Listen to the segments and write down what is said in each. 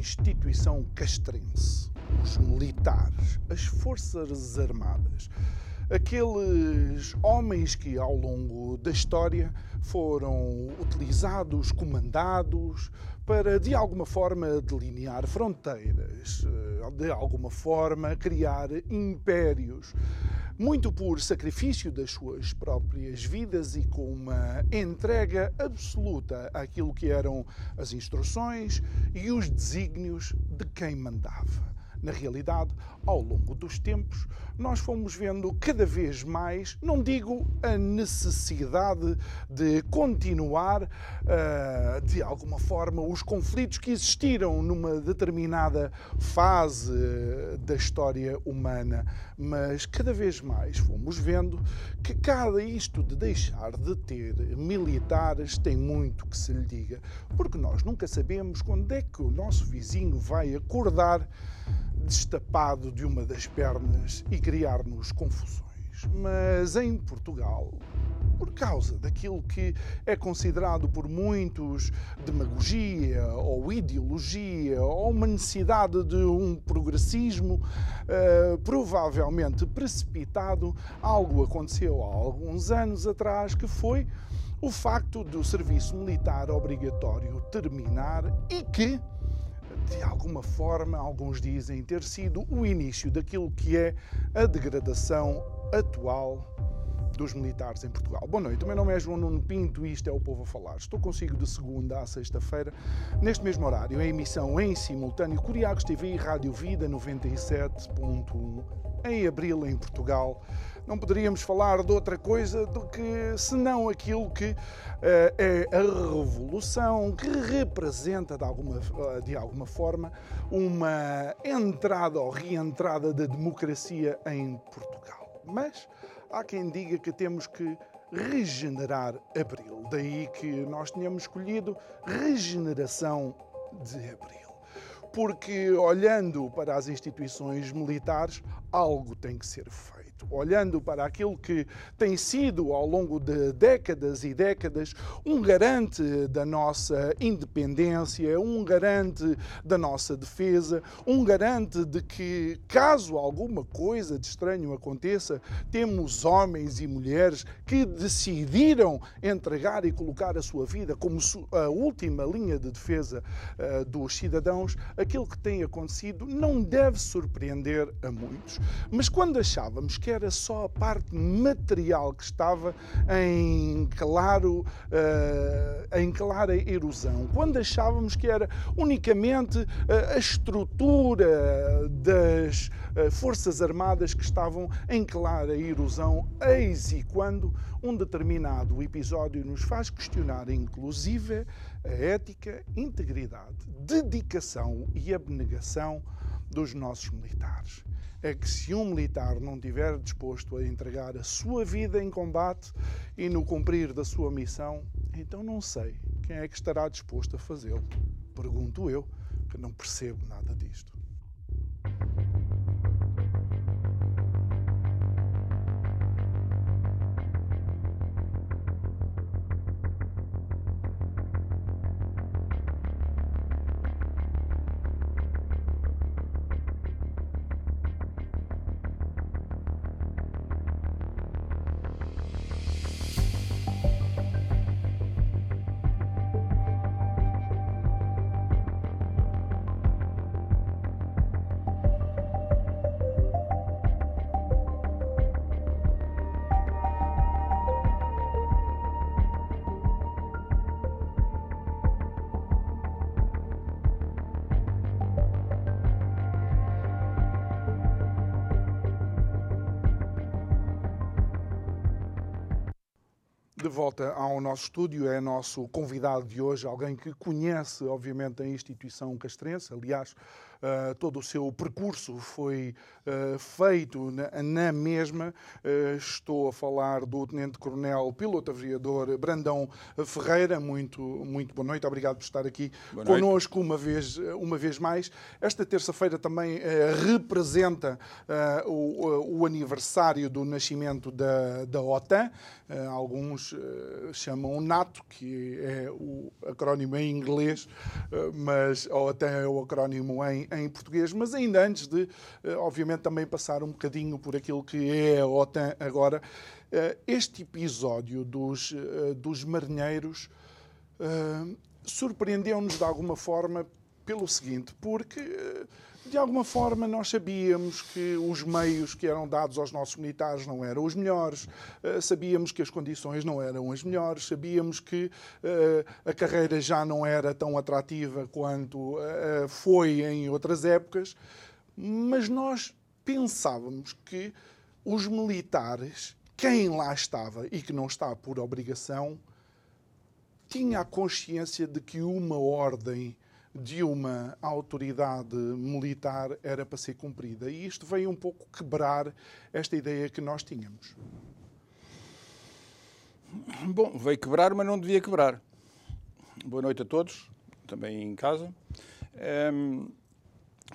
Instituição castrense, os militares, as forças armadas, aqueles homens que ao longo da história foram utilizados, comandados para de alguma forma delinear fronteiras, de alguma forma criar impérios muito por sacrifício das suas próprias vidas e com uma entrega absoluta àquilo que eram as instruções e os desígnios de quem mandava. Na realidade, ao longo dos tempos, nós fomos vendo cada vez mais, não digo a necessidade de continuar uh, de alguma forma os conflitos que existiram numa determinada fase da história humana, mas cada vez mais fomos vendo que cada isto de deixar de ter militares tem muito que se lhe diga, porque nós nunca sabemos quando é que o nosso vizinho vai acordar destapado de uma das pernas e criar-nos confusões. Mas em Portugal, por causa daquilo que é considerado por muitos demagogia ou ideologia ou uma necessidade de um progressismo uh, provavelmente precipitado, algo aconteceu há alguns anos atrás que foi o facto do serviço militar obrigatório terminar e que de alguma forma, alguns dizem ter sido o início daquilo que é a degradação atual dos militares em Portugal. Boa noite, o meu nome é João Nuno Pinto e isto é o Povo a Falar. Estou consigo de segunda a sexta-feira, neste mesmo horário, em emissão em simultâneo, Curiacos TV e Rádio Vida 97.1, em abril em Portugal não poderíamos falar de outra coisa do que senão aquilo que uh, é a revolução que representa de alguma, uh, de alguma forma uma entrada ou reentrada da democracia em Portugal. Mas há quem diga que temos que regenerar Abril. Daí que nós tínhamos escolhido regeneração de Abril. Porque olhando para as instituições militares, algo tem que ser feito olhando para aquilo que tem sido ao longo de décadas e décadas um garante da nossa independência, um garante da nossa defesa, um garante de que, caso alguma coisa de estranho aconteça, temos homens e mulheres que decidiram entregar e colocar a sua vida como a última linha de defesa uh, dos cidadãos, aquilo que tem acontecido não deve surpreender a muitos. Mas quando achávamos que era só a parte material que estava em claro, uh, em clara erosão. Quando achávamos que era unicamente uh, a estrutura das uh, Forças Armadas que estavam em clara erosão, eis e quando um determinado episódio nos faz questionar, inclusive, a ética, integridade, dedicação e abnegação dos nossos militares é que se um militar não estiver disposto a entregar a sua vida em combate e no cumprir da sua missão, então não sei quem é que estará disposto a fazê-lo. Pergunto eu, que não percebo nada disto. Volta ao nosso estúdio, é nosso convidado de hoje, alguém que conhece, obviamente, a instituição castrense. Aliás, Uh, todo o seu percurso foi uh, feito na, na mesma. Uh, estou a falar do Tenente-Coronel Piloto Aviador Brandão Ferreira. Muito, muito boa noite, obrigado por estar aqui boa connosco uma vez, uma vez mais. Esta terça-feira também representa o, o, aniversário do nascimento da, da OTAN. alguns chamam NATO, que é o acrónimo em inglês, mas a OTAN é o acrónimo em, em português, mas ainda antes de, eh, obviamente, também passar um bocadinho por aquilo que é a OTAN agora, eh, este episódio dos, eh, dos marinheiros surpreendeu-nos de alguma forma pelo seguinte, porque de alguma forma nós sabíamos que os meios que eram dados aos nossos militares não eram os melhores, eh, sabíamos que as condições não eram as melhores, sabíamos que eh, a carreira já não era tão atrativa quanto eh, foi em outras épocas, mas nós pensávamos que os militares, quem lá estava e que não está por obrigação, tinha a consciência de que uma ordem de uma autoridade militar era para ser cumprida. E isto veio um pouco quebrar esta ideia que nós tínhamos. Bom, veio quebrar, mas não devia quebrar. Boa noite a todos, também em casa. Um,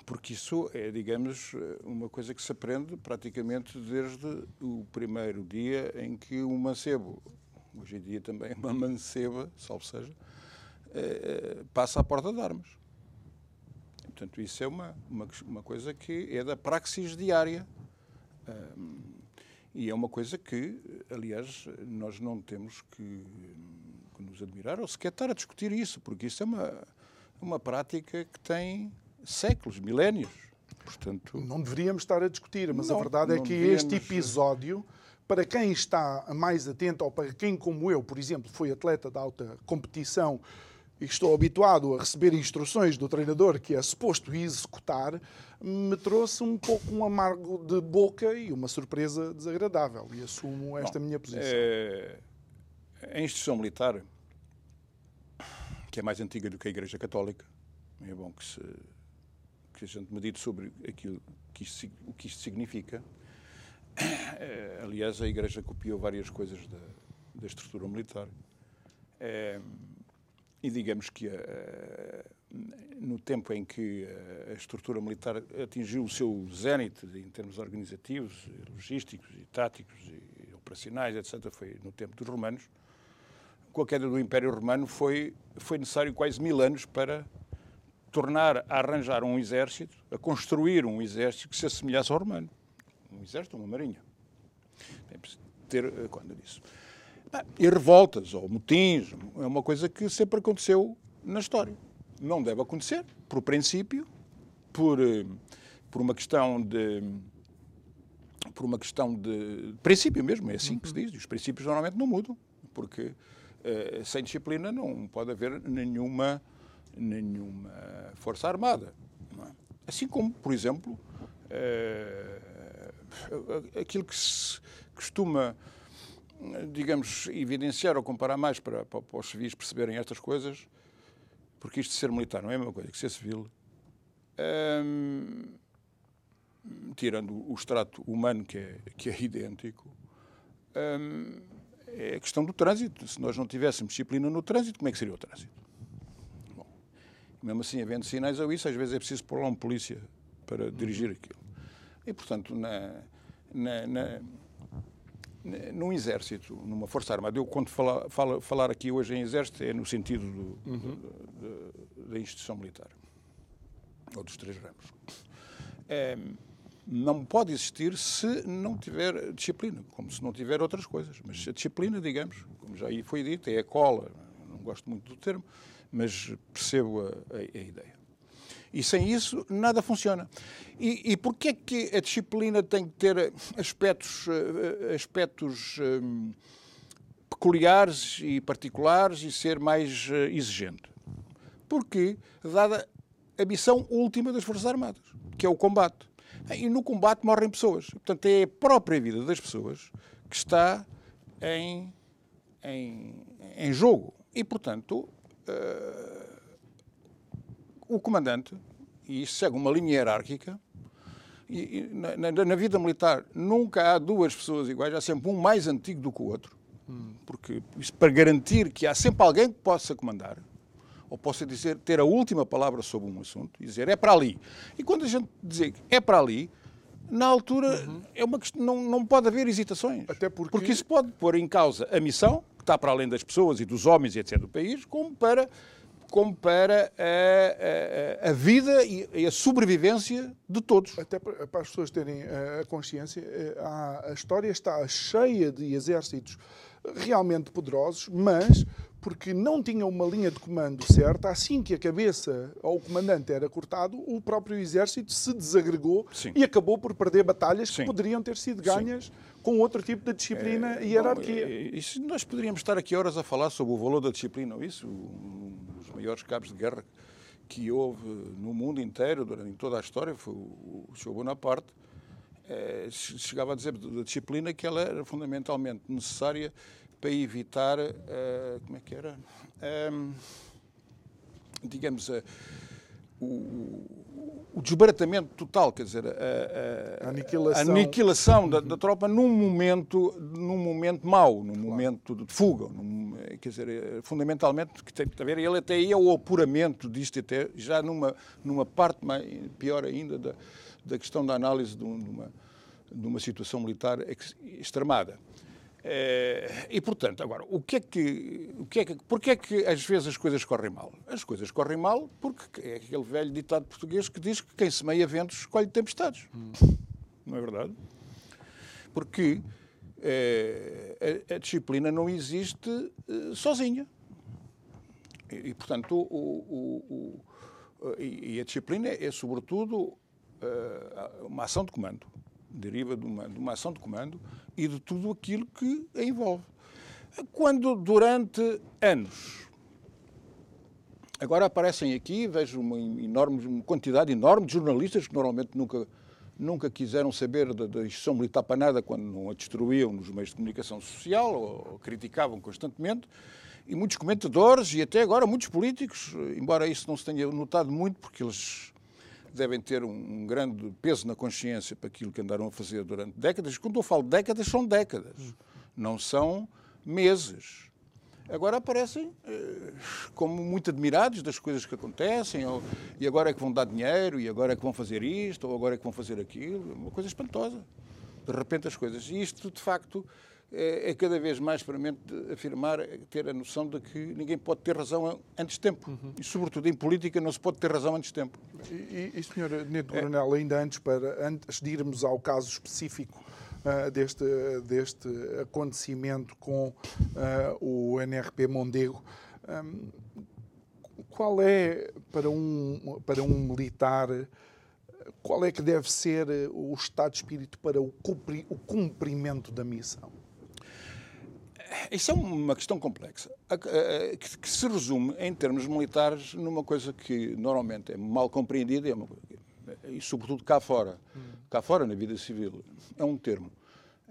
porque isso é, digamos, uma coisa que se aprende praticamente desde o primeiro dia em que o mancebo, hoje em dia também uma manceba, salvo seja, passa à porta de armas. Portanto, isso é uma, uma, uma coisa que é da praxis diária. E é uma coisa que, aliás, nós não temos que, que, nos admirar ou sequer estar a discutir isso, porque isso é uma, uma prática que tem séculos, milénios. Portanto, não deveríamos estar a discutir, mas não, a verdade é que este episódio, para quem está mais atento, ou para quem, como eu, por exemplo, foi atleta de alta competição e estou habituado a receber instruções do treinador que é suposto executar, me trouxe um pouco um amargo de boca e uma surpresa desagradável. E assumo esta Bom, minha posição. É... A instituição militar, que é mais antiga do que a Igreja Católica, é bom que, se, que a gente medite sobre aquilo que isto, o que isto significa. É, aliás, a Igreja copiou várias coisas da, da estrutura militar. É, e digamos que uh, no tempo em que a estrutura militar atingiu o seu zénite em termos organizativos, logísticos e táticos e operacionais, etc., foi no tempo dos romanos, com a queda do Império Romano foi, foi necessário quase mil anos para tornar a arranjar um exército, a construir um exército que se assemelhasse ao romano. Um exército, uma marinha. Tem ter conta disso. E revoltas ou motins é uma coisa que sempre aconteceu na história. Não deve acontecer, por princípio, por, eh, por uma questão de por uma questão de princípio mesmo, é assim que se diz. Os princípios normalmente não mudam, porque eh, sem disciplina não pode haver nenhuma nenhuma força armada. É? Assim como, por exemplo, eh, aquilo que se costuma digamos, evidenciar ou comparar mais para, para, para, os civis perceberem estas coisas, porque isto de ser militar não é a mesma coisa que ser civil, hum, tirando o extrato humano que é, que é idêntico, hum, é a questão do trânsito. Se nós não tivéssemos disciplina no trânsito, como é que seria o trânsito? Bom, mesmo assim, havendo sinais ou isso, às vezes é preciso pôr lá um polícia para dirigir aquilo. E, portanto, na, na, na num exército, numa força armada, eu quando fala, fala, falar aqui hoje em exército é no sentido do, uhum. do, da instituição militar, ou dos três ramos. É, não pode existir se não tiver disciplina, como se não tiver outras coisas. Mas a disciplina, digamos, como já aí foi dito, é a cola, não gosto muito do termo, mas percebo a, a, a ideia. E sem isso nada funciona. E, e porquê é que a disciplina tem que ter aspectos, eh, aspectos um, peculiares e particulares e ser mais eh, exigente? Porque, dada a missão última das Forças Armadas, que é o combate. E no combate morrem pessoas. Portanto, é a própria vida das pessoas que está em em, em jogo. E, portanto, uh, o comandante, e isso segue uma linha hierárquica, e, e na, na, vida militar nunca há duas pessoas iguais, há sempre um mais antigo do que o outro. Porque isso para garantir que há sempre alguém que possa comandar, ou possa dizer, ter a última palavra sobre um assunto, e dizer é para ali. E quando a gente dizer é para ali, na altura uhum. é uma questão, não, não pode haver hesitações. Até porque... porque isso pode pôr em causa a missão, que está para além das pessoas e dos homens e etc. do país, como para como para a, a, a, vida e a sobrevivência de todos. Até para as pessoas terem a consciência, eh, a, história está cheia de exércitos realmente poderosos, mas porque não tinham uma linha de comando certa, assim que a cabeça ou o comandante era cortado, o próprio exército se desagregou Sim. e acabou por perder batalhas Sim. que poderiam ter sido ganhas Sim. com outro tipo de disciplina é, e hierarquia. Bom, isso, nós poderíamos estar aqui horas a falar sobre o valor da disciplina, isso, um dos maiores cabos de guerra que houve no mundo inteiro, durante toda a história, foi o, Sr. Bonaparte, é, chegava a dizer da disciplina que ela era fundamentalmente necessária para evitar, uh, como é que era? Um, digamos, uh, o, o, desbaratamento total, quer dizer, a, a, a aniquilação, a aniquilação da, da, tropa num momento, num momento mau, num claro. momento de fuga. Num, quer dizer, eh, fundamentalmente, que tem a ver, ele até ia ao apuramento disto, até já numa, numa parte mais, pior ainda da, da questão da análise de uma, de uma situação militar extremada. Eh, e, portanto, agora, o que é que, o que é que, porquê é que às vezes as coisas correm mal? As coisas correm mal porque é aquele velho ditado português que diz que quem semeia ventos escolhe tempestades. Hum. Não é verdade? Porque é, a, a, disciplina não existe uh, sozinha. E, e portanto, o, o, o, e a disciplina é, sobretudo, uh, uma ação de comando deriva de uma, de uma ação de comando e de tudo aquilo que a envolve. Quando durante anos Agora aparecem aqui, vejo uma enorme uma quantidade enorme de jornalistas que normalmente nunca, nunca quiseram saber da, instituição militar para nada quando não a destruíam nos meios de comunicação social ou, ou, criticavam constantemente, e muitos comentadores e até agora muitos políticos, embora isso não se tenha notado muito, porque eles devem ter um grande peso na consciência para aquilo que andaram a fazer durante décadas. Quando eu falo décadas, são décadas, não são meses. Agora aparecem eh, como muito admirados das coisas que acontecem, ou, e agora é que vão dar dinheiro, e agora é que vão fazer isto, ou agora é que vão fazer aquilo. Uma coisa espantosa. De repente as coisas. E isto, de facto, é, é, cada vez mais permanente afirmar, ter a noção de que ninguém pode ter razão antes de tempo. Uhum. E, sobretudo, em política não se pode ter razão antes de tempo. E, e Sr. Neto é. Coronel, ainda antes, para, antes de irmos ao caso específico uh, deste, deste acontecimento com uh, o NRP Mondego, um, qual é, para um, para um militar, qual é que deve ser o estado de espírito para o cumprimento da missão? Isso é uma questão complexa, que se resume, em termos militares, numa coisa que normalmente é mal compreendida, e sobretudo cá fora, cá fora na vida civil, é um termo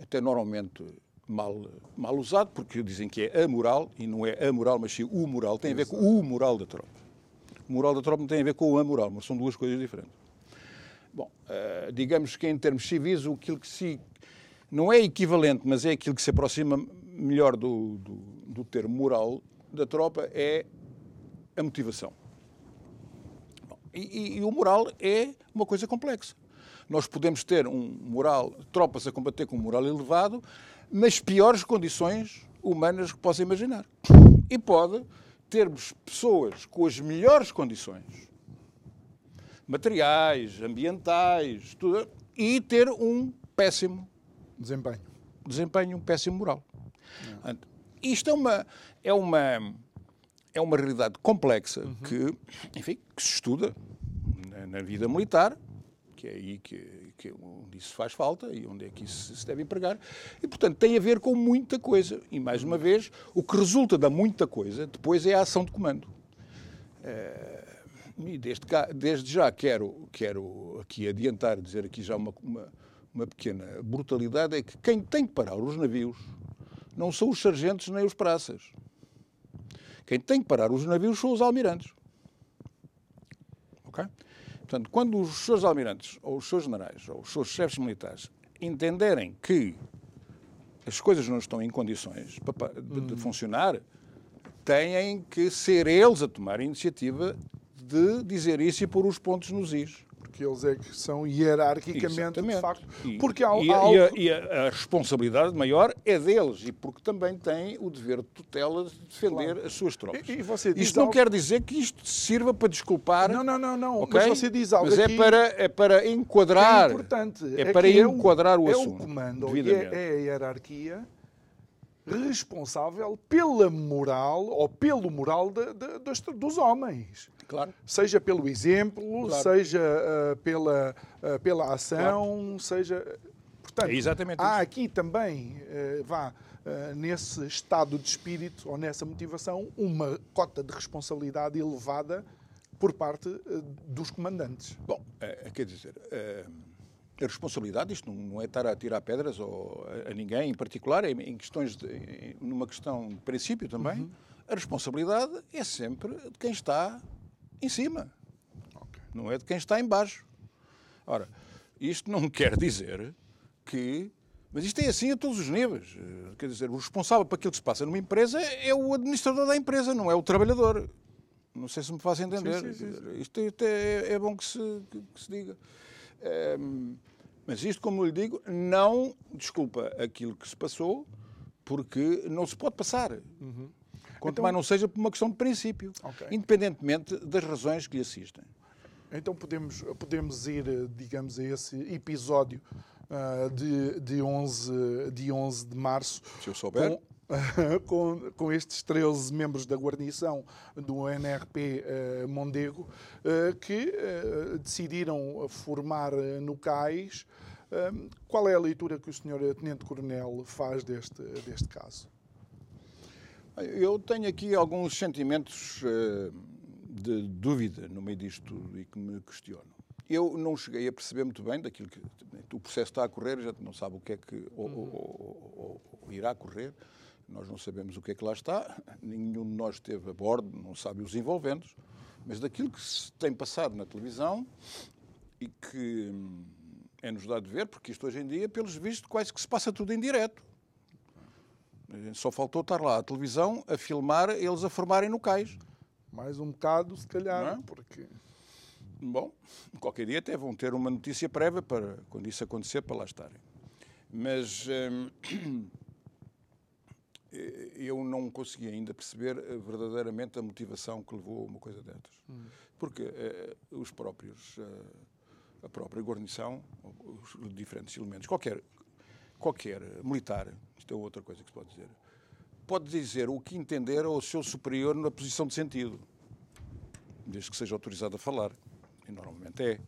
até normalmente mal, mal usado, porque dizem que é amoral, e não é amoral, mas sim o moral, tem a ver com o moral da tropa. O moral da tropa não tem a ver com o amoral, mas são duas coisas diferentes. Bom, uh, digamos que em termos civis, aquilo que se não é equivalente, mas é aquilo que se aproxima melhor do, do, do termo moral da tropa é a motivação. Bom, e, e, o moral é uma coisa complexa. Nós podemos ter um moral, tropas a combater com um moral elevado, nas piores condições humanas que possa imaginar. E pode termos pessoas com as melhores condições materiais, ambientais, tudo, e ter um péssimo desempenho, desempenho um péssimo moral. Isto é uma, é uma, é uma realidade complexa uhum. que, enfim, que se estuda na, na, vida militar, que é aí que, que onde isso faz falta e onde é que isso se deve empregar. E, portanto, tem a ver com muita coisa. E, mais uma vez, o que resulta da muita coisa depois é a ação de comando. É, e desde, cá, desde já quero, quero aqui adiantar, dizer aqui já uma, uma, uma pequena brutalidade, é que quem tem que parar os navios não são os sargentos nem os praças. Quem tem que parar os navios são os almirantes. Ok? Portanto, quando os seus almirantes, ou os seus generais, ou os seus chefes militares entenderem que as coisas não estão em condições de, de funcionar, têm que ser eles a tomar a iniciativa de dizer isso e pôr os pontos nos is porque eles é que são hierarquicamente, Exatamente. de facto. E, porque há, e, há algo... e, a, e a, responsabilidade maior é deles, e porque também têm o dever de tutela de defender claro. as suas tropas. E, isto algo... não quer dizer que isto sirva para desculpar. Não, não, não, não. Okay? Mas você diz algo. Mas é, para, é para enquadrar. É importante. É, é para enquadrar é o, o assunto. É o comando, é, é a hierarquia responsável pela moral ou pelo moral de, de, dos, dos homens. Claro. Seja pelo exemplo, claro. seja uh, pela, uh, pela ação, claro. seja. Portanto, é exatamente há isso. aqui também, uh, vá, nesse estado de espírito ou nessa motivação, uma cota de responsabilidade elevada por parte dos comandantes. Bom, quer dizer a responsabilidade, isto não é estar a tirar pedras ou a, ninguém em particular, é em questões de, numa questão de princípio também, uhum. a responsabilidade é sempre de quem está em cima, okay. não é de quem está em baixo. Ora, isto não quer dizer que mas isto é assim a todos os níveis. Quer dizer, o responsável para aquilo que se passa numa empresa é o administrador da empresa, não é o trabalhador. Não sei se me faz entender. Sim, sim, sim, isto, é, é, bom que se, que se diga. Um, mas isto, como lhe digo, não desculpa aquilo que se passou, porque não se pode passar. Uhum. Quanto então, mais não seja por uma questão de princípio, okay. independentemente das razões que lhe assistem. Então podemos, podemos ir, digamos, a esse episódio uh, de, de, 11, de 11 de março. Se eu souber. Com, com, com estes 13 membros da guarnição do NRP uh, Mondego, uh, que uh, decidiram formar no CAIS. qual é a leitura que o Sr. Tenente-Coronel faz deste, deste caso? Eu tenho aqui alguns sentimentos de dúvida no meio disto e que me questiono. Eu não cheguei a perceber muito bem daquilo que o processo está a correr, gente não sabe o que é que ou, ou, ou irá correr. Nós não sabemos o que é que lá está, nenhum de nós esteve a bordo, não sabe os envolventes, mas daquilo que se tem passado na televisão e que é-nos dado ver, porque isto hoje em dia, pelos vistos, quase que se passa tudo em direto. Só faltou estar lá a televisão a filmar eles a formarem no cais. Mais um bocado, se calhar, é? porque... Bom, qualquer dia até vão ter uma notícia prévia para, quando isso acontecer, para lá estarem. Mas... Hum, eu não consegui ainda perceber eh, verdadeiramente a motivação que levou a uma coisa destas. Hum. Porque uh, os próprios, a própria guarnição, os diferentes elementos, qualquer, qualquer militar, isto é outra coisa que se pode dizer, pode dizer o que entender ao seu superior na posição de sentido, desde que seja autorizado a falar. E normalmente é.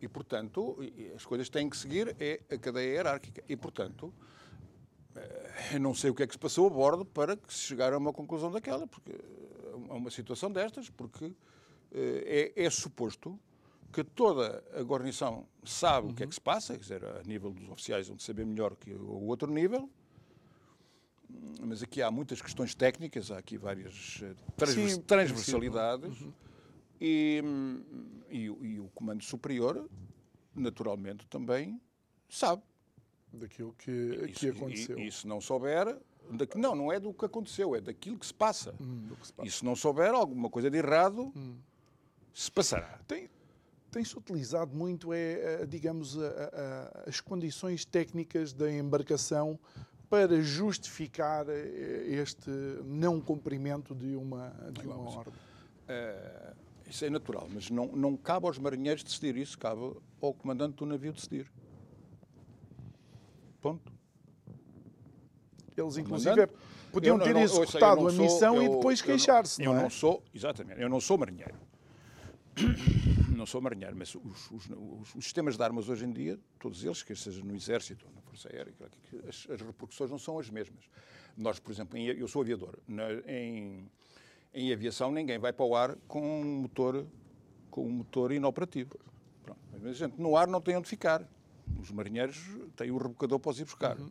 E, portanto, as coisas têm que seguir é a cadeia hierárquica. E, portanto, eu não sei o que é que se passou a bordo para que se chegar a uma conclusão daquela, porque a uma situação destas, porque é, é suposto que toda a guarnição sabe uhum. o que é que se passa, quer dizer, a nível dos oficiais vão saber melhor que o outro nível, mas aqui há muitas questões técnicas, há aqui várias transvers sim, transversalidades, uhum. e, e, e o comando superior, naturalmente, também sabe daquilo que, isso, que aconteceu. E, e, se não souber, não, não é do que aconteceu, é daquilo que se passa. Hum, que se passa. E se não souber alguma coisa de errado, hum. se passará. Tem, tem-se utilizado muito, é, digamos, a, a, as condições técnicas da embarcação para justificar eh, este não cumprimento de uma, de uma ordem. Uh, isso é natural, mas não, não cabe aos marinheiros decidir isso, cabe ao comandante do navio decidir. Ponto. Eles, inclusive, podiam não, ter não, executado a missão eu, e depois queixar-se. Eu, não, é? não sou, exatamente, eu não sou marinheiro. Não sou marinheiro, mas os, os, os, os, sistemas de armas hoje em dia, todos eles, quer seja no Exército ou na Força Aérea, as, as, repercussões não são as mesmas. Nós, por exemplo, em, eu sou aviador. Na, em, em aviação, ninguém vai para o ar com um motor, com um motor inoperativo. Pronto. Mas a gente no ar não tem onde ficar os marinheiros têm o rebocador para os ir buscar. Uhum.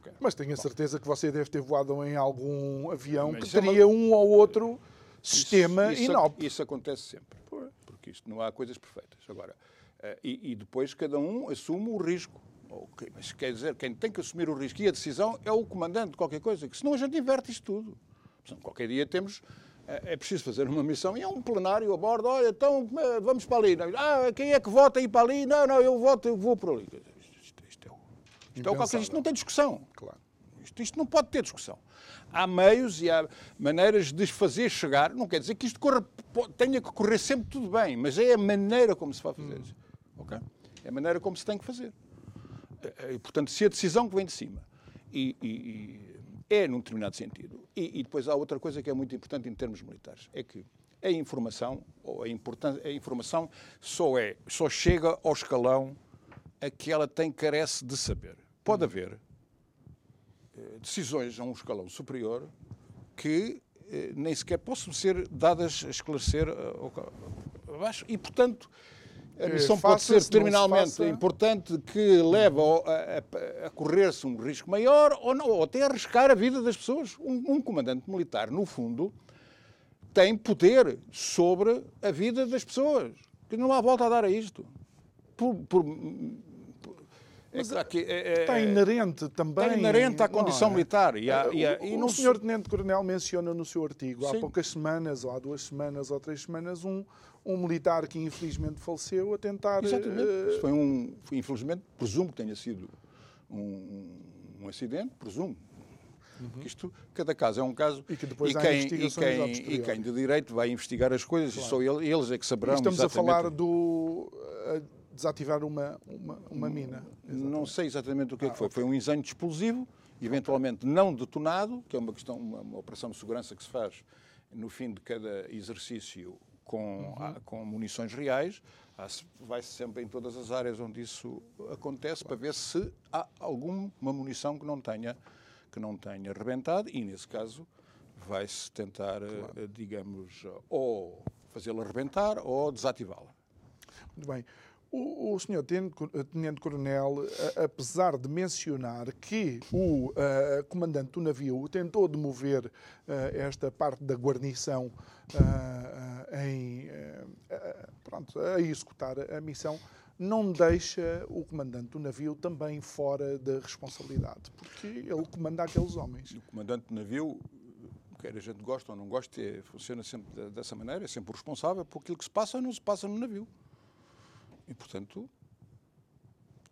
Okay. Mas tenho a certeza que você deve ter voado em algum avião Mas que é uma- teria um ou outro sistema isso, isso. Isso acontece sempre. Porque isto não há coisas perfeitas. Agora, eh, e, e depois cada um assume o risco. Ok, Mas quer dizer, quem tem que assumir o risco e a decisão é o comandante de qualquer coisa, que senão a gente inverte isto tudo. Portanto, qualquer dia temos. Eh, É preciso fazer uma missão e é um plenário a bordo. Olha, então eh, vamos para ali. Ah, quem é que vota aí para ali? Não, não, eu voto, eu vou para ali. Isto, isto, é, o- isto é o qualquer- isto não tem discussão. Claro. Isto, isto não pode ter discussão. Há meios e há maneiras de fazer chegar. Não quer dizer que isto corra- tenha que correr sempre tudo bem, mas é a maneira como se vai fazer isso. ok? É a maneira como se tem que fazer. Eh, E, portanto, se a decisão que vem de cima e, e- e é num determinado sentido. E, e depois há outra coisa que é muito importante em termos militares, é que a informação, ou a, importância, a informação só, é, só chega ao escalão a que ela tem carece de saber. Pode haver eh, decisões a um escalão superior que eh, nem sequer possam ser dadas a esclarecer eh, abaixo. E, portanto, a Eh, missão pode ser não se terminalmente faça. importante que leva a, a- a correr-se um risco maior ou, não, ou até arriscar a vida das pessoas. Um, um comandante militar, no fundo, tem poder sobre a vida das pessoas. Que não há volta a dar a isto. Por, por- é é- é- Está inerente também. Está inerente à não condição é? militar. E, há- e há- O- e não o senhor Tenente Coronel menciona no seu artigo, há Sim. poucas semanas, ou há duas semanas, ou três semanas, um, um militar que infelizmente faleceu a tentar. Exatamente. Isso foi um, foi, infelizmente, presumo que tenha sido um, um acidente, presumo. Que isto, cada caso é um caso. E que depois há quem, e, a quem, e quem de direito vai investigar as coisas e só ele- eles é que saberão. Estamos a exatamente. falar do. eh, desativar uma, uma, uma mina. Não sei exatamente o que é que foi. Foi um incêndio explosivo, eventualmente não detonado, que é uma questão, uma, uma operação de segurança que se faz no fim de cada exercício com, ah, com munições reais. Vai-se sempre em todas as áreas onde isso acontece para ver se há alguma munição que não tenha que não tenha rebentado e nesse caso vai-se tentar, eh, digamos, ou fazê-la rebentar ou desativá-la. Muito bem. O, o senhor Tenente, eh, Tenente Coronel, a- apesar de mencionar que o eh, comandante do navio tentou demover eh, esta parte da guarnição eh, eh, em, eh, eh, pronto, a executar a missão, não deixa o comandante do navio também fora da responsabilidade, porque ele comanda aqueles homens. O comandante do navio, quer a gente goste ou não goste, é- funciona sempre de- dessa maneira, é sempre o responsável por aquilo que se passa ou não se passa no navio. E, portanto,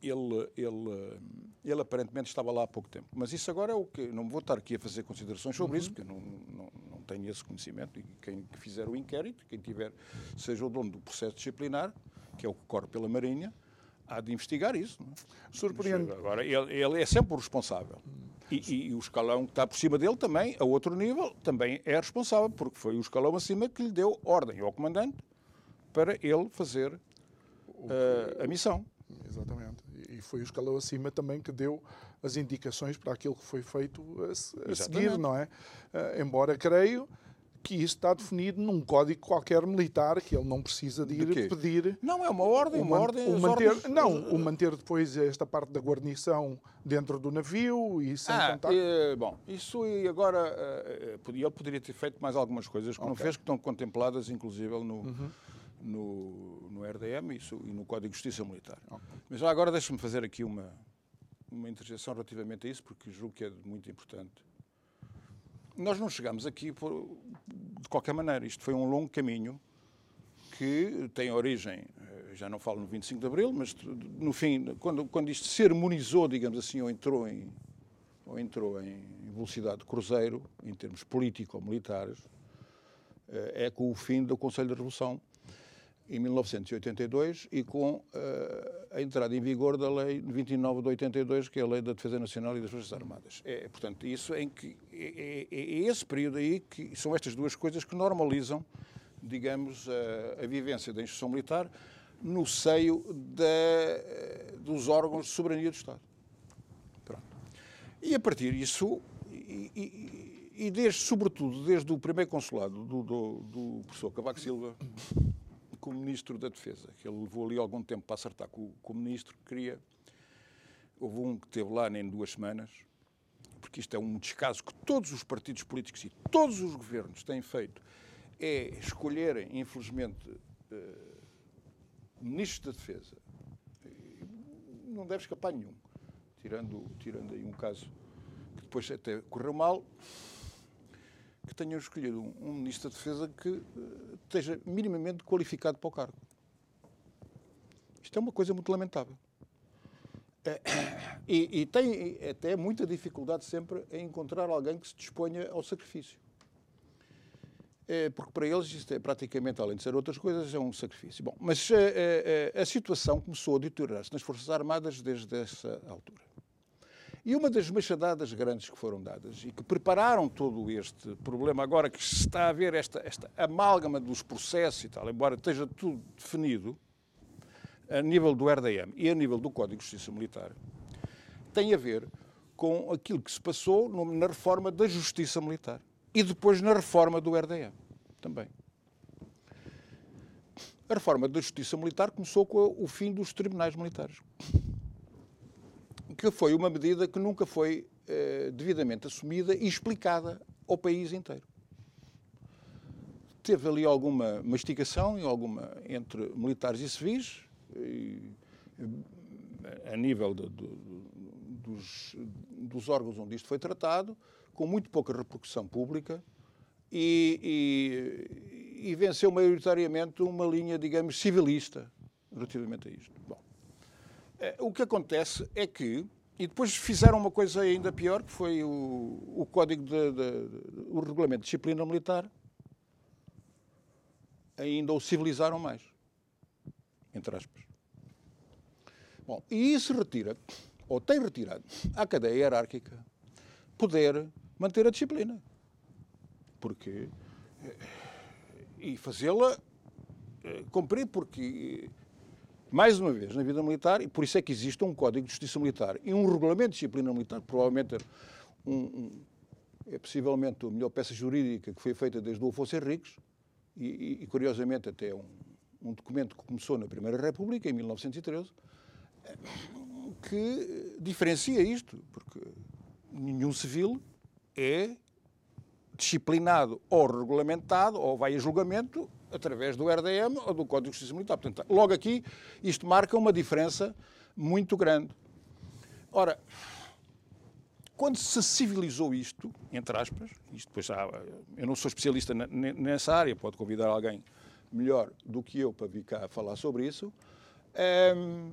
ele, ele, ele aparentemente estava lá há pouco tempo. Mas isso agora é o que. Não vou estar aqui a fazer considerações sobre isso, porque não, não tenho esse conhecimento. E quem fizer o inquérito, quem tiver, seja o dono do processo disciplinar, que é o que corre pela Marinha, há de investigar isso. É? Surpreende. Agora, ele, ele é sempre o responsável. E, e- e o escalão que está por cima dele também, a outro nível, também é responsável, porque foi o escalão acima que lhe deu ordem ao comandante para ele fazer eh, a missão. Exatamente. E foi o escalão acima também que deu as indicações para aquilo que foi feito a, a seguir, não é? Ah, embora creio que isso está definido num código qualquer militar, que ele não precisa de De ir pedir. Não, é uma ordem, uma ordem. o manter, ordens- não, o manter depois esta parte da guarnição dentro do navio e sem Ah, contacto. eh, bom, isso e agora eh, ele poderia ter feito mais algumas coisas que não fez, que estão contempladas inclusive no, Uhum. No, no RDM isso, e no Código de Justiça Militar. Mas já agora deixa-me fazer aqui uma, uma interjeição relativamente a isso, porque julgo que é muito importante. Nós não chegamos aqui por- de qualquer maneira. Isto foi um longo caminho que tem origem, eh, já não falo no 25 de Abril, mas no fim, quando, quando isto se harmonizou, digamos assim, ou entrou em, ou entrou em velocidade de cruzeiro, em termos político-militares, eh, é com o fim do Conselho da Revolução, em 1982, e com eh, a entrada em vigor da Lei 29 de 82, que é a Lei da Defesa Nacional e das Forças Armadas. É, portanto, isso em que é, é- é esse período aí que são estas duas coisas que normalizam, digamos, a, a vivência da instituição militar no seio da- dos órgãos de soberania do Estado. Pronto. E a partir disso, e, e- e desde, sobretudo, desde o primeiro consulado do, do, do professor Cavaco Silva, como Ministro da Defesa, que ele levou ali algum tempo para acertar com, o- com o Ministro, que queria. Houve um que esteve lá nem duas semanas, porque isto é um descaso que todos os partidos políticos e todos os governos têm feito, é escolherem, infelizmente, uh, ministros da Defesa. Não deve escapar nenhum, tirando, tirando aí um caso que depois até correu mal, que tenham escolhido um, ministro da Defesa que uh, esteja minimamente qualificado para o cargo. Isto é uma coisa muito lamentável. É, e, e, tem até muita dificuldade sempre em encontrar alguém que se disponha ao sacrifício. É, porque para eles isto é praticamente, além de ser outras coisas, é um sacrifício. Bom, mas é, é, a situação começou a deteriorar-se nas Forças Armadas desde essa altura. E uma das machadadas grandes que foram dadas e que prepararam todo este problema, agora que se está a ver esta, esta amálgama dos processos e tal, embora esteja tudo definido, a nível do RDM e a nível do Código de Justiça Militar, tem a ver com aquilo que se passou na reforma da Justiça Militar e depois na reforma do RDM também. A reforma da Justiça Militar começou com o fim dos tribunais militares, que foi uma medida que nunca foi eh, devidamente assumida e explicada ao país inteiro teve ali alguma mastigação e alguma entre militares e civis, a nível de, de, dos, dos, órgãos onde isto foi tratado, com muito pouca repercussão pública e, e, e venceu maioritariamente uma linha, digamos, civilista relativamente a isto. Bom, eh, o que acontece é que e depois fizeram uma coisa ainda pior, que foi o, o código de, de, o regulamento de disciplina militar. Ainda o civilizaram mais entre aspas. Bom, e isso retira, ou tem retirado, à cadeia hierárquica poder manter a disciplina. Porque. Eh, e fazê-la eh, cumprir, porque, mais uma vez, na vida militar, e por isso é que existe um Código de Justiça Militar e um Regulamento de Disciplina Militar, provavelmente um, um, é possivelmente a melhor peça jurídica que foi feita desde o Afonso Henriques, e, e, e curiosamente até um, um documento que começou na Primeira República, em 1913, que diferencia isto, porque nenhum civil é disciplinado ou regulamentado ou vai a julgamento através do RDM ou do Código de Justiça Militar. Portanto, logo aqui, isto marca uma diferença muito grande. Ora, quando se civilizou isto, entre aspas, isto depois já, eu não sou especialista nessa área, pode convidar alguém melhor do que eu para vir cá falar sobre isso. Um,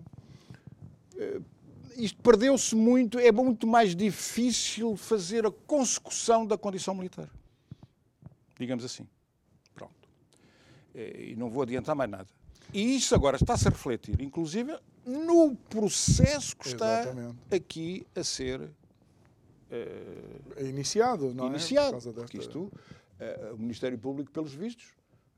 eh, isto perdeu-se muito, é muito mais difícil fazer a consecução da condição militar. Digamos assim. Eh, e não vou adiantar mais nada. E isso agora está-se a refletir, inclusive, no processo que está Exatamente. aqui a ser uh, é iniciado, não iniciado, é? Porque isto, uh, o Ministério Público, pelos vistos,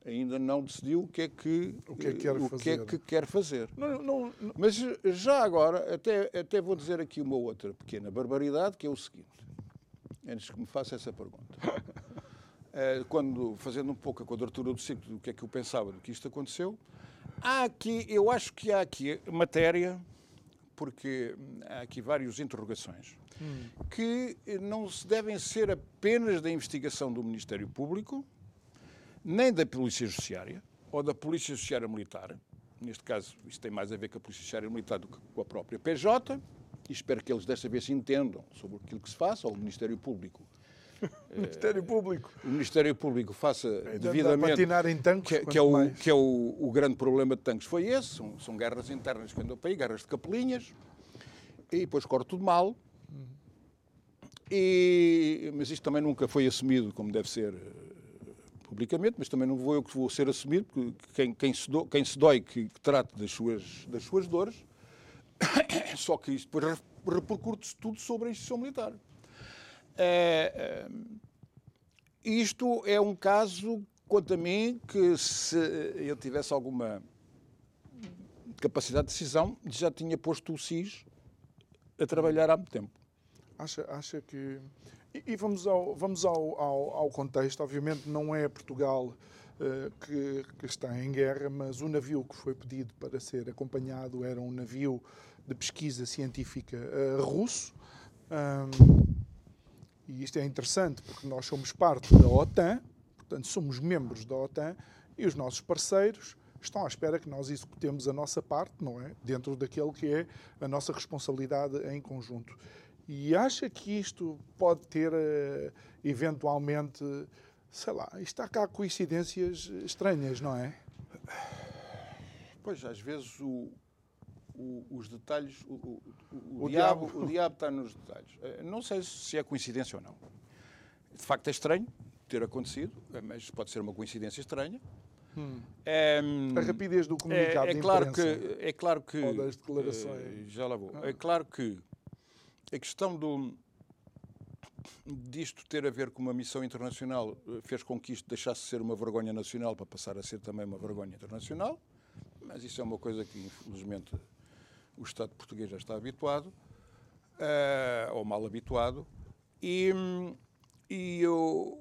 ainda não decidiu o que é que, o que, é que, quer, o fazer. Que é que quer fazer. Não, não, não. Mas já agora, até, até vou dizer aqui uma outra pequena barbaridade, que é o seguinte, antes que me faça essa pergunta. Eh, quando, fazendo um pouco a quadratura do ciclo do que é que eu pensava do que isto aconteceu, há aqui, eu acho que há aqui matéria, porque há aqui várias interrogações, hum. que não se devem ser apenas da investigação do Ministério Público, nem da Polícia Judiciária ou da Polícia Judiciária Militar. Neste caso, isto tem mais a ver com a Polícia Judiciária Militar do que com a própria PJ. E espero que eles desta vez entendam sobre aquilo que se faça, ou o Ministério Público. O Ministério Público. O Ministério Público faça Ainda devidamente. Patinar em tanques, que, que é, o, que é o, o, grande problema de tanques foi esse. São, são guerras internas que andam para aí, guerras de capelinhas. E depois corre tudo mal. E, mas isto também nunca foi assumido como deve ser publicamente, mas também não vou eu que vou ser assumido, porque quem, quem, se, do, quem se dói que, que, trate das suas, das suas dores, só que isto depois repercute-se tudo sobre a instituição militar. É, é, isto é um caso, quanto a mim, que se eu tivesse alguma capacidade de decisão, já tinha posto o SIS a trabalhar há muito tempo. Acha, acha que e, vamos, ao, vamos ao, ao, ao, contexto. Obviamente, não é Portugal uh, que, que, está em guerra, mas o navio que foi pedido para ser acompanhado era um navio de pesquisa científica uh, russo. E isto é interessante porque nós somos parte da OTAN, portanto, somos membros da OTAN e os nossos parceiros estão à espera que nós executemos a nossa parte, não é? Dentro daquele que é a nossa responsabilidade em conjunto. E acha que isto pode ter, eh, eventualmente, sei lá, está cá coincidências estranhas, não é? Pois, às vezes o, o, os detalhes, o, o, diabo, diabo. o diabo está nos detalhes. Eh, não sei se é coincidência ou não. De facto é estranho ter acontecido, eh, mas pode ser uma coincidência estranha. Hum. É, a rapidez do comunicado é, é claro que é claro que ou das declarações. já lá vou. Ah. É claro que a questão do disto ter a ver com uma missão internacional eh, fez com que isto deixasse de ser uma vergonha nacional para passar a ser também uma vergonha internacional, mas isso é uma coisa que, infelizmente, o Estado português já está habituado, uh, ou mal habituado, e, e eu,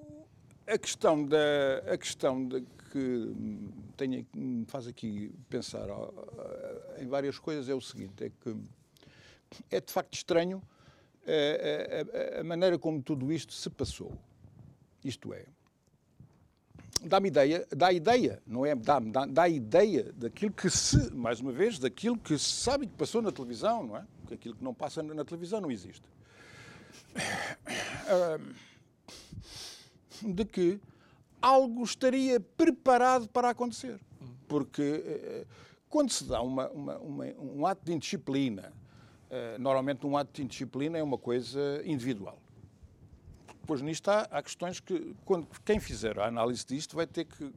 a questão da a questão de que tenho, me faz aqui pensar uh, em várias coisas é o seguinte, é que é de facto estranho a, a, a maneira como tudo isto se passou. Isto é, dá-me ideia, dá ideia, não é? Dá-me, dá, dá ideia daquilo que se, mais uma vez, daquilo que se sabe que passou na televisão, não é? Porque aquilo que não passa na televisão não existe. De que algo estaria preparado para acontecer. Porque eh, quando se dá uma, uma, uma, um ato de indisciplina, eh, normalmente um ato de indisciplina é uma coisa individual. Depois nisto há, há questões que, quando, quem fizer a análise disto vai ter que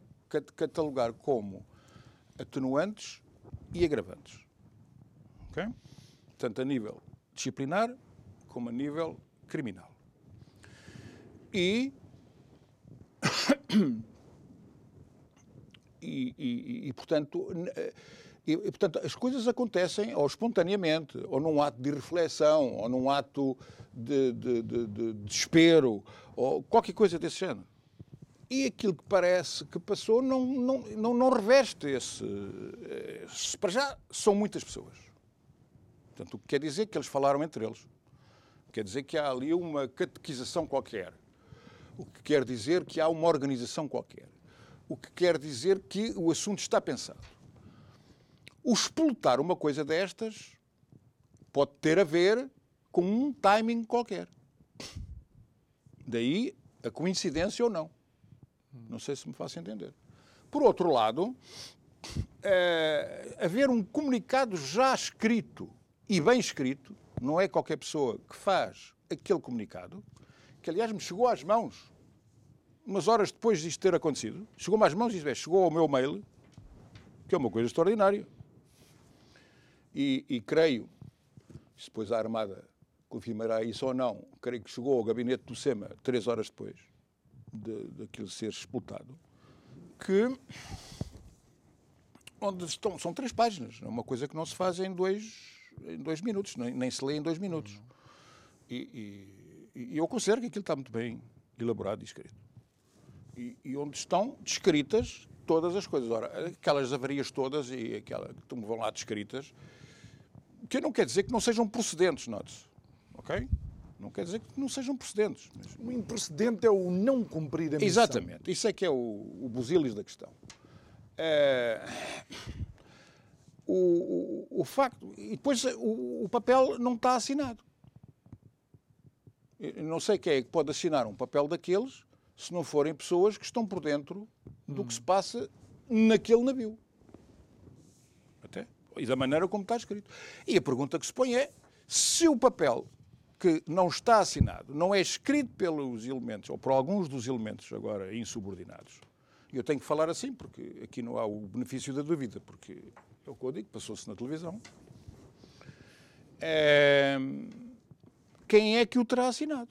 catalogar como atenuantes e agravantes. Okay? Tanto a nível disciplinar como a nível criminal. E, e, e, e portanto, e, portanto, as coisas acontecem ou espontaneamente, ou num ato de reflexão, ou num ato de, de, de, de desespero, ou qualquer coisa desse género. E aquilo que parece que passou não, não, não, não reveste esse. Para já, são muitas pessoas. Portanto, o que quer dizer que eles falaram entre eles. Quer dizer que há ali uma catequização qualquer. O que quer dizer que há uma organização qualquer. O que quer dizer que o assunto está pensado. O explotar uma coisa destas pode ter a ver com um timing qualquer. Daí a coincidência ou não. Não sei se me faço entender. Por outro lado, é, haver um comunicado já escrito e bem escrito, não é qualquer pessoa que faz aquele comunicado, que aliás me chegou às mãos umas horas depois disto ter acontecido, chegou-me às mãos e chegou ao meu mail, que é uma coisa extraordinária. E, e creio, se depois a Armada confirmará isso ou não, creio que chegou ao gabinete do SEMA três horas depois de, daquilo ser explotado, que onde estão, são três páginas, é uma coisa que não se faz em dois, em dois minutos, nem, nem se lê em dois minutos. E, e, e, eu considero que aquilo está muito bem elaborado e escrito. E, e onde estão descritas todas as coisas. Ora, aquelas avarias todas e aquela que vão lá descritas, que não quer dizer que não sejam procedentes, note-se. Ok? Não quer dizer que não sejam procedentes. Mas... O improcedente é o não cumprir a missão. Exatamente. Isso é que é o, o busilis da questão. É... O, o, o, facto... E depois o, o papel não está assinado. Eu não sei quem é que pode assinar um papel daqueles se não forem pessoas que estão por dentro do que se passa naquele navio e da maneira como está escrito. E a pergunta que se põe é se o papel que não está assinado não é escrito pelos elementos, ou por alguns dos elementos agora insubordinados, e eu tenho que falar assim, porque aqui não há o benefício da dúvida, porque é o que eu digo, passou-se na televisão. É... Quem é que o terá assinado?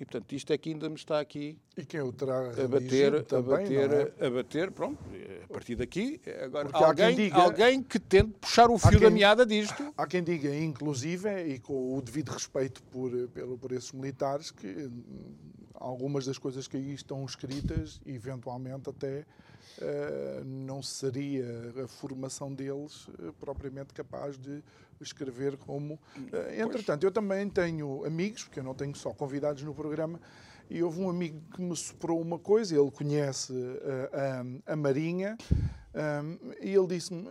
E, portanto, isto é que ainda me está aqui e quem o terá a bater, também, a bater, é? a bater, pronto, a partir daqui, agora alguém, diga, alguém que tente puxar o fio quem, da meada disto. Há quem diga, inclusive, e com o devido respeito por, pelo, por esses militares, que algumas das coisas que aí estão escritas, eventualmente até uh, não seria a formação deles uh, propriamente capaz de escrever como. Uh, entretanto, eu também tenho amigos, porque eu não tenho só convidados no programa, e houve um amigo que me soprou uma coisa, ele conhece a, a, Marinha, um, e ele disse-me: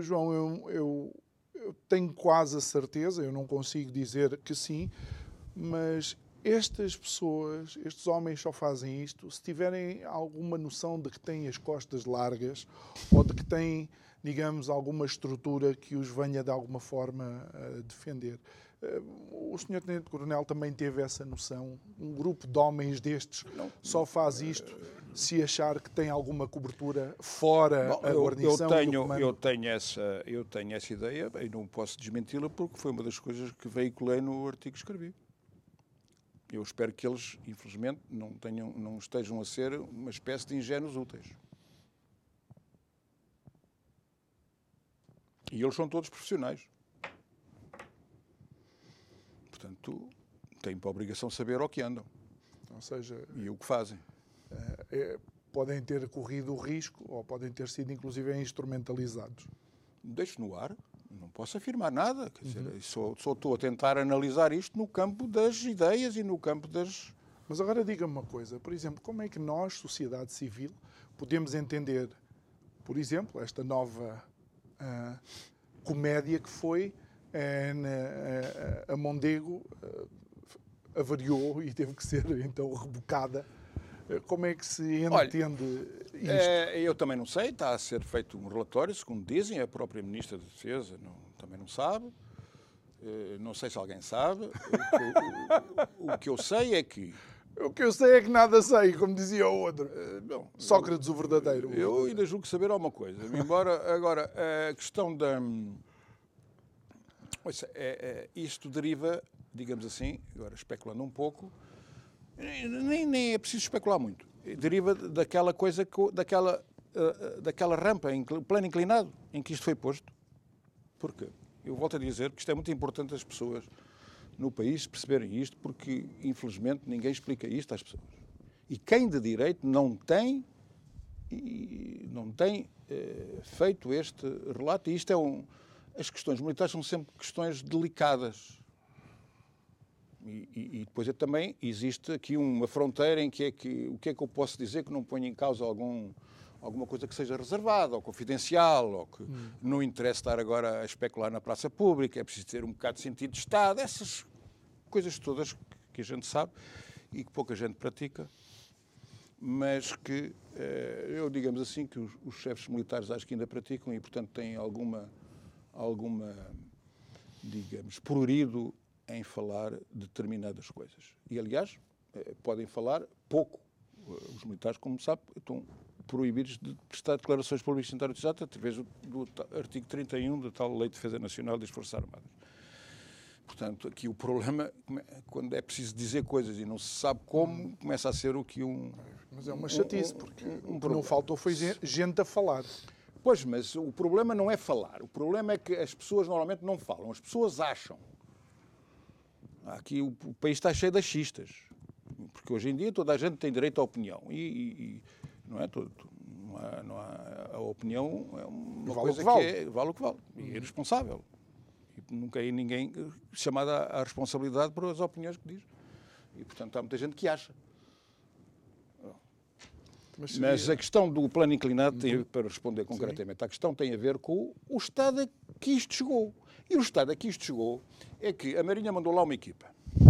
João, eu, eu, eu tenho quase a certeza, eu não consigo dizer que sim, mas estas pessoas, estes homens só fazem isto se tiverem alguma noção de que têm as costas largas ou de que têm, digamos, alguma estrutura que os venha de alguma forma a defender. Eh, o senhor Tenente Coronel também teve essa noção. Um grupo de homens destes só faz isto se achar que tem alguma cobertura fora Bom, a guarnição. Eu tenho, eu, tenho essa, eu tenho essa ideia e não posso desmenti-la porque foi uma das coisas que veiculei no artigo que escrevi eu espero que eles, infelizmente, não, tenham, não estejam a ser uma espécie de ingênuos úteis. E eles são todos profissionais. Portanto, têm para obrigação saber ao que andam. Ou seja, e o que fazem. É, é, podem ter corrido o risco ou podem ter sido, inclusive, instrumentalizados. Deixo no ar posso afirmar nada. Quer dizer, uhum. só, só estou a tentar analisar isto no campo das ideias e no campo das. Mas agora diga-me uma coisa, por exemplo, como é que nós, sociedade civil, podemos entender, por exemplo, esta nova uh, comédia que foi uh, na, uh, a Mondego avariou e teve que ser então rebocada como é que se entende Olha, isto? É, eu também não sei, está a ser feito um relatório, segundo dizem, a própria Ministra da Defesa não, também não sabe. Eh, não sei se alguém sabe. O que, o, o que, eu sei é que. O que eu sei é que nada sei, como dizia o outro. Uh, bom, Sócrates, o verdadeiro. Eu ainda julgo saber alguma coisa. Embora, agora, a questão da. Ouça, é, é, isto deriva, digamos assim, agora especulando um pouco, nem, nem é preciso especular muito. Deriva daquela coisa, daquela, uh, daquela rampa, plano inclinado, em que isto foi posto. Porquê? Eu volto a dizer que isto é muito importante as pessoas no país perceberem isto, porque, infelizmente, ninguém explica isto às pessoas. E quem de direito não tem, não tem uh, feito este relato, e isto é um. As questões militares são sempre questões delicadas e, e, depois é também existe aqui uma fronteira em que é que o que é que eu posso dizer que não ponha em causa algum alguma coisa que seja reservada ou confidencial ou que hum. não interessa estar agora a especular na praça pública, é preciso ter um bocado de sentido de Estado, essas coisas todas que a gente sabe e que pouca gente pratica, mas que eh, eu digamos assim que os, os chefes militares acho que ainda praticam e portanto têm alguma alguma digamos prurido em falar determinadas coisas. E, aliás, eh, podem falar pouco. Eh, os militares, como sabe, estão proibidos de prestar declarações públicas de exato através do, do, artigo 31 da tal Lei de Defesa Nacional das Forças Armadas. Portanto, aqui o problema, quando é preciso dizer coisas e não se sabe como, começa a ser o que um... Mas é uma chatice, porque um, um, um não faltou foi gente a falar. Pois, mas o problema não é falar. O problema é que as pessoas normalmente não falam. As pessoas acham. Aqui o, o país está cheio de achistas. Porque hoje em dia toda a gente tem direito à opinião. E, e não é todo. Não há, não há, a opinião é uma vale coisa que, vale. que é, vale o que vale. E é responsável. E nunca é ninguém chamado à responsabilidade por as opiniões que diz. E, portanto, há muita gente que acha. Mas, seria... Mas, a questão do plano inclinado, tem, uhum. para responder concretamente, Sim. a questão tem a ver com o estado a que isto chegou. E o estado a que isto chegou é que a Marinha mandou lá uma equipa.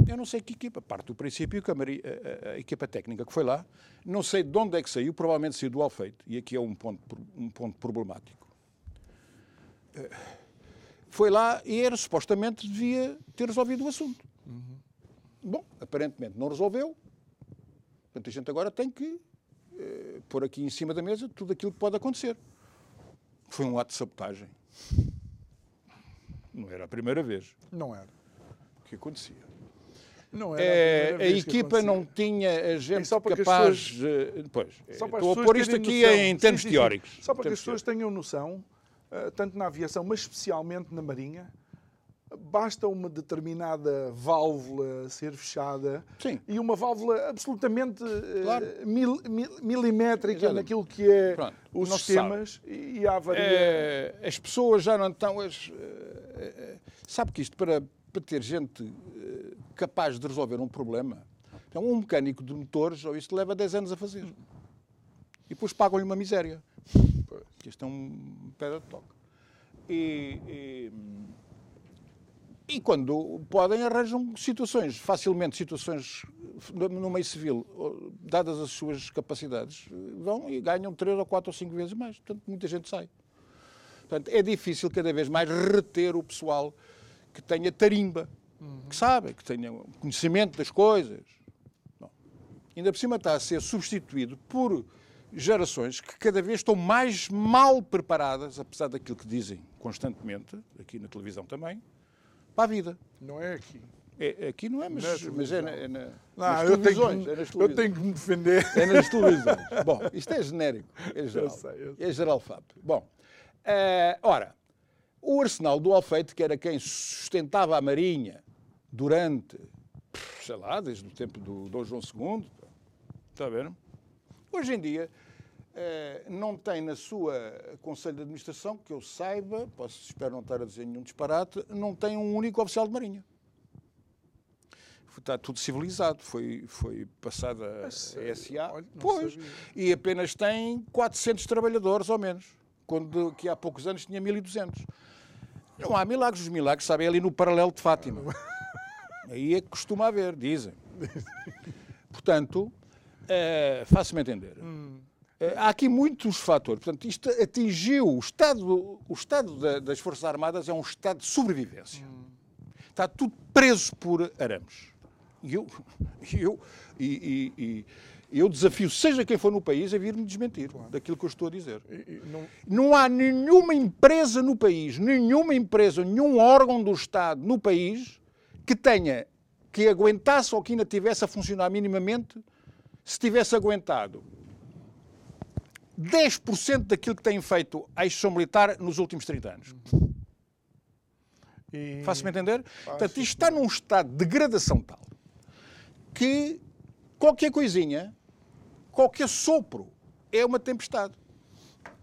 Eu não sei que equipa, parte do princípio que a, Marinha, a, a, a, equipa técnica que foi lá, não sei de onde é que saiu, provavelmente saiu do Alfeito, e aqui é um ponto, um ponto problemático. Eh, foi lá e era supostamente devia ter resolvido o assunto. Uhum. Bom, aparentemente não resolveu, portanto a gente agora tem que eh, pôr aqui em cima da mesa tudo aquilo que pode acontecer. Foi um ato de sabotagem. Não era a primeira vez. Não era. O que acontecia. É, a, a equipa não tinha a gente capaz. Pessoas, pois, estou a pôr isto aqui noção. em termos sim, sim, teóricos. Só para que as pessoas tenham noção, uh, tanto na aviação, mas especialmente na Marinha, basta uma determinada válvula ser fechada Sim. e uma válvula absolutamente eh, Claro. mil- mil- milimétrica Exatamente. naquilo que é Pronto. os sistemas e a avaria. Eh, as pessoas já não estão. As, eh, eh, sabe que isto, para, para ter gente eh, capaz de resolver um problema, então, um mecânico de motores, ou isto leva 10 anos a fazer. E depois pagam-lhe uma miséria. Isto é um pedra de toque. E, e, e quando podem, arranjam situações, facilmente situações no meio civil, dadas as suas capacidades, vão e ganham três ou quatro ou cinco vezes mais. Portanto, muita gente sai. Portanto, é difícil cada vez mais reter o pessoal que tenha tarimba, que sabe, que tenha conhecimento das coisas. Não. Ainda por cima está a ser substituído por gerações que cada vez estão mais mal preparadas, apesar daquilo que dizem constantemente, aqui na televisão também, para a vida. Não é aqui. É, aqui não é, mas, Na mas é, na, é na- Não, nas eu tenho, televisões. que, é nas eu televisões. tenho que me defender. É nas televisões. Bom, isto é genérico. É geral. sei, eu sei. É geral FAP. Bom, eh, ora, o arsenal do Alfeite, que era quem sustentava a Marinha durante, sei lá, desde o tempo do Dom João II, está a ver? Hoje em dia, eh, não tem na sua Conselho de Administração, que eu saiba, posso, espero não estar a dizer nenhum disparate, não tem um único oficial de Marinha. Está tudo civilizado, foi, foi passada a? SA. Olha, pois, sabia. e apenas tem 400 trabalhadores, ou menos, quando que há poucos anos tinha 1.200. Não há milagres, os milagres sabem ali no paralelo de Fátima. Aí é que costuma haver, dizem. Portanto, eh, faço-me entender. Eh, há aqui muitos fatores. Portanto, isto atingiu o estado, o estado da- das Forças Armadas é um estado de sobrevivência. Está tudo preso por arames. E eu, eu, e, e- e eu desafio, seja quem for no país, a vir-me desmentir daquilo que eu estou a dizer. E não- Não há nenhuma empresa no país, nenhuma empresa, nenhum órgão do Estado no país que tenha, que aguentasse ou que ainda tivesse a funcionar minimamente, se tivesse aguentado 10% daquilo que tem feito a instituição militar nos últimos 30 anos. e- Faço-me entender? Portanto, isto está num estado de degradação tal que qualquer coisinha, qualquer sopro é uma tempestade.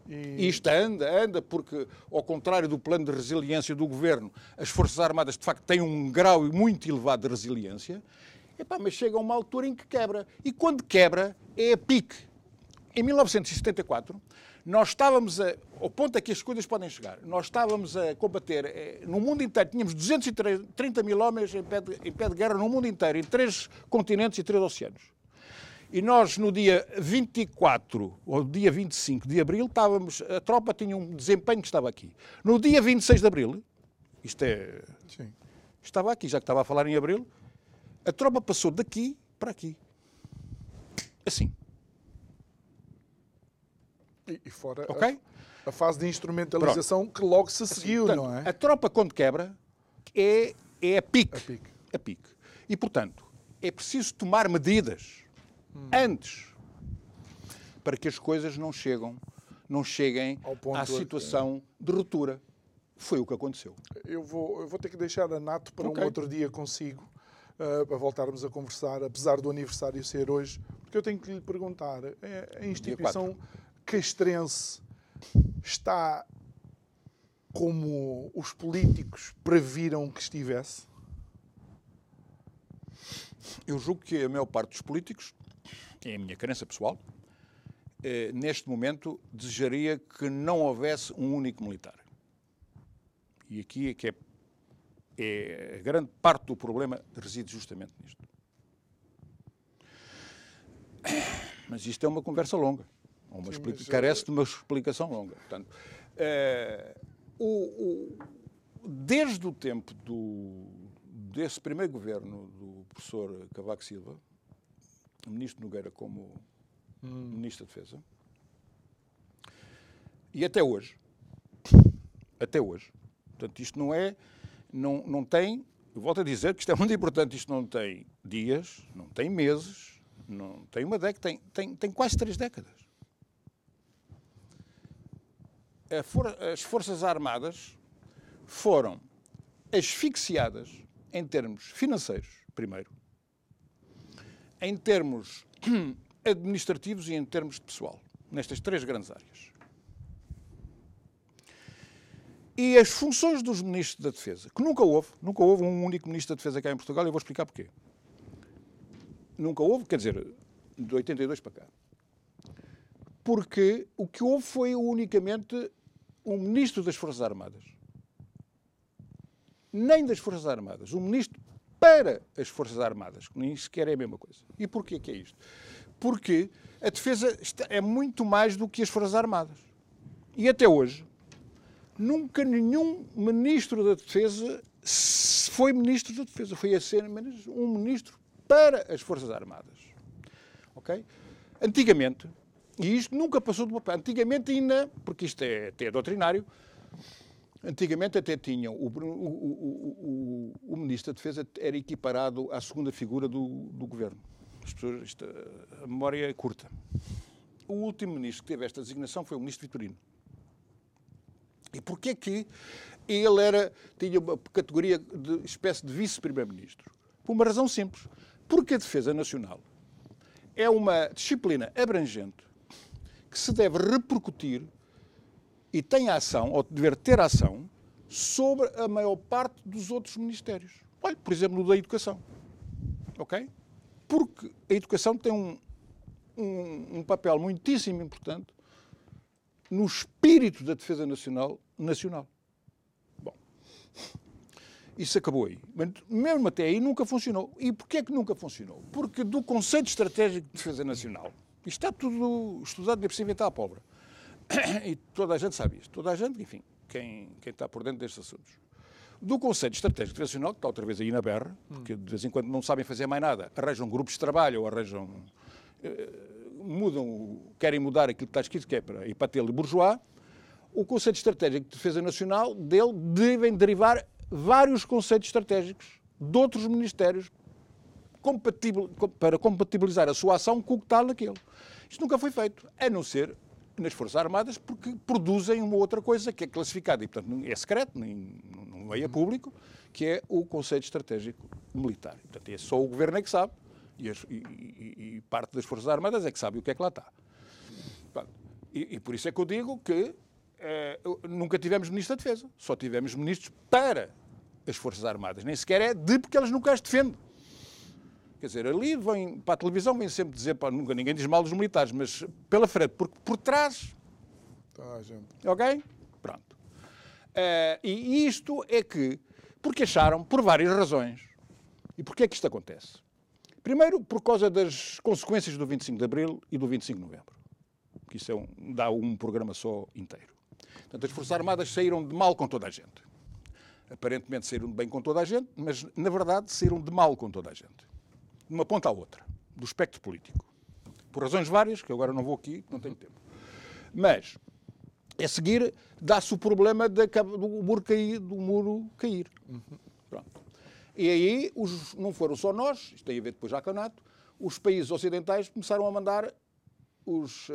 E- isto anda, anda, porque, ao contrário do plano de resiliência do governo, as Forças Armadas, de facto, têm um grau muito elevado de resiliência, epá, mas chega a uma altura em que quebra. E quando quebra, é a pique. Em 1974, nós estávamos a, ao ponto a que as coisas podem chegar, nós estávamos a combater, eh, no mundo inteiro, tínhamos 230 mil homens em pé, de, em pé de guerra no mundo inteiro, em três continentes e três oceanos. E nós, no dia 24 ou dia 25 de abril, estávamos, a tropa tinha um desempenho que estava aqui. No dia 26 de abril, isto é, Sim. estava aqui, já que estava a falar em abril, a tropa passou daqui para aqui. Assim, E, e fora ok? a, a fase de instrumentalização que logo se seguiu, Portanto, não é? A tropa, quando quebra, é, é a pique. A pique. A pique. E, portanto, é preciso tomar medidas antes para que as coisas não chegam, não cheguem à situação de ruptura. Foi o que aconteceu. Eu vou, eu vou ter que deixar a Nato para Ok. um outro dia consigo, ah, para voltarmos a conversar, apesar do aniversário ser hoje, porque eu tenho que lhe perguntar: a instituição castrense está como os políticos previram que estivesse? Eu julgo que a maior parte dos políticos, é a minha crença pessoal, eh, neste momento desejaria que não houvesse um único militar. E aqui é que é, é a grande parte do problema reside justamente nisto. Mas isto é uma conversa longa. Uma Sim, explica- carece de uma explicação longa. Portanto, eh, o- o- desde o tempo do, desse primeiro governo do professor Cavaco Silva, o ministro Nogueira como ministro da Defesa, e até hoje, até hoje, portanto, isto não é, não, não tem, eu volto a dizer que isto é muito importante, isto não tem dias, não tem meses, não tem uma década, tem, tem, tem quase três décadas. For- as Forças Armadas foram asfixiadas em termos financeiros, primeiro, em termos administrativos e em termos de pessoal, nestas três grandes áreas. E as funções dos ministros da Defesa, que nunca houve, nunca houve um único ministro da Defesa cá em Portugal, e eu vou explicar porquê. Nunca houve, quer dizer, de 82 para cá. Porque o que houve foi unicamente um ministro das Forças Armadas. Nem das Forças Armadas, um ministro para as Forças Armadas, que nem sequer é a mesma coisa. E porquê que é isto? Porque a defesa é muito mais do que as Forças Armadas. E até hoje, nunca nenhum ministro da Defesa foi ministro da Defesa. Foi apenas um ministro para as Forças Armadas. Ok? Antigamente, e isto nunca passou de papel, antigamente ainda, porque isto é até doutrinário, antigamente até tinham, o, o, o, o, Ministro da Defesa era equiparado à segunda figura do, do Governo. As pessoas, isto, a memória é curta. O último ministro que teve esta designação foi o Ministro Vitorino. E porquê que ele era, tinha uma categoria de espécie de vice-primeiro-ministro? Por uma razão simples. Porque a defesa nacional é uma disciplina abrangente que se deve repercutir e tem ação, ou dever ter ação, sobre a maior parte dos outros ministérios. Olha, por exemplo, no da educação. Ok? Porque a educação tem um, um, um papel muitíssimo importante no espírito da defesa nacional nacional. Bom, isso acabou aí. Mas mesmo até aí nunca funcionou. E porquê é que nunca funcionou? Porque do conceito estratégico de defesa nacional, isto está tudo estudado, de possível está à pobre. E toda a gente sabe isto. Toda a gente, enfim, quem, quem está por dentro destes assuntos. Do conceito estratégico de defesa nacional, que está outra vez aí na berra, porque de vez em quando não sabem fazer mais nada, arranjam grupos de trabalho ou arranjam. Eh, mudam, querem mudar aquilo que está escrito, que é para ir para ter bourgeois, o conceito estratégico de defesa nacional dele devem derivar vários conceitos estratégicos de outros ministérios para compatibilizar a sua ação com o que está naquele. Isto nunca foi feito, a não ser nas Forças Armadas, porque produzem uma outra coisa que é classificada e, portanto, é secreto, nem, não é público, que é o conceito estratégico militar. Portanto, é só o governo é que sabe e, as, e, e, e parte das Forças Armadas é que sabe o que é que lá está. E, e por isso é que eu digo que eh, nunca tivemos ministro da Defesa, só tivemos ministros para as Forças Armadas, nem sequer é de porque elas nunca as defendem. Quer dizer, ali vem, para a televisão vem sempre dizer, pá, nunca ninguém diz mal dos militares, mas pela frente, porque por trás. Tá, gente. Ok? Pronto. Uh, e isto é que, porque acharam, por várias razões, e porquê é que isto acontece? Primeiro, por causa das consequências do 25 de Abril e do 25 de Novembro. Que isso é um, dá um programa só inteiro. Portanto, as Forças Armadas saíram de mal com toda a gente. Aparentemente saíram de bem com toda a gente, mas na verdade saíram de mal com toda a gente. De uma ponta à outra, do espectro político. Por razões várias, que agora não vou aqui, não tenho tempo. Mas, a seguir, dá-se o problema do muro cair. Do muro cair. Pronto. E aí, os, não foram só nós, isto tem a ver depois já Canato, os países ocidentais começaram a mandar os, uh,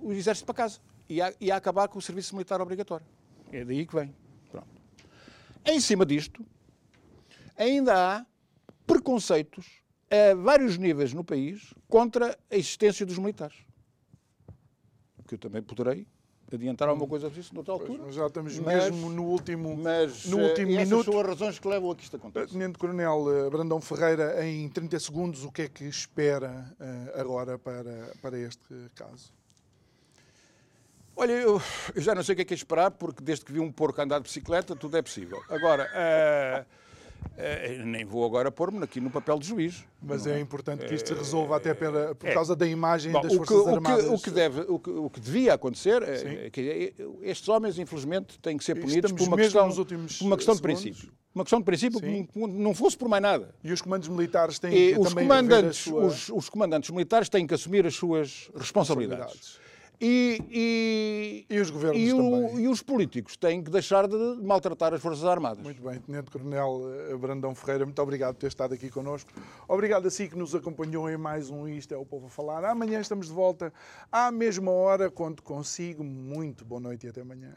os exércitos para casa e a, e a acabar com o serviço militar obrigatório. É daí que vem. Pronto. Em cima disto, ainda há preconceitos a vários níveis no país contra a existência dos militares. Que eu também poderei adiantar alguma coisa disso noutra altura. Pois, mas já estamos mas, mesmo no último, mas, no último eh, minuto. são as razões que levam a que isto aconteça. Tenente Coronel eh, Brandão Ferreira, em 30 segundos, o que é que espera uh, agora para, para este caso? Olha, eu, eu, já não sei o que é que é esperar, porque desde que vi um porco andar de bicicleta, tudo é possível. Agora, uh, uh, nem vou agora pôr-me aqui no papel de juiz. Mas é, é importante que isto se resolva até pela, por é. causa da imagem Bom, das Forças o que, Armadas. O que, o que, deve, o que, o que devia acontecer é, é que estes homens, infelizmente, têm que ser punidos por uma questão, por uma questão de princípio. Uma questão de princípio Sim. que não fosse por mais nada. E os comandos militares têm e que os também comandantes, sua... os, os, comandantes militares têm que assumir as suas responsabilidades. E, e, e, os governos e, o, e, os políticos têm que deixar de maltratar as Forças Armadas. Muito bem, Tenente Coronel eh, Brandão Ferreira, muito obrigado por ter estado aqui connosco. Obrigado a si que nos acompanhou em mais um Isto é o Povo a Falar. Amanhã estamos de volta à mesma hora, quando consigo. Muito boa noite e até amanhã.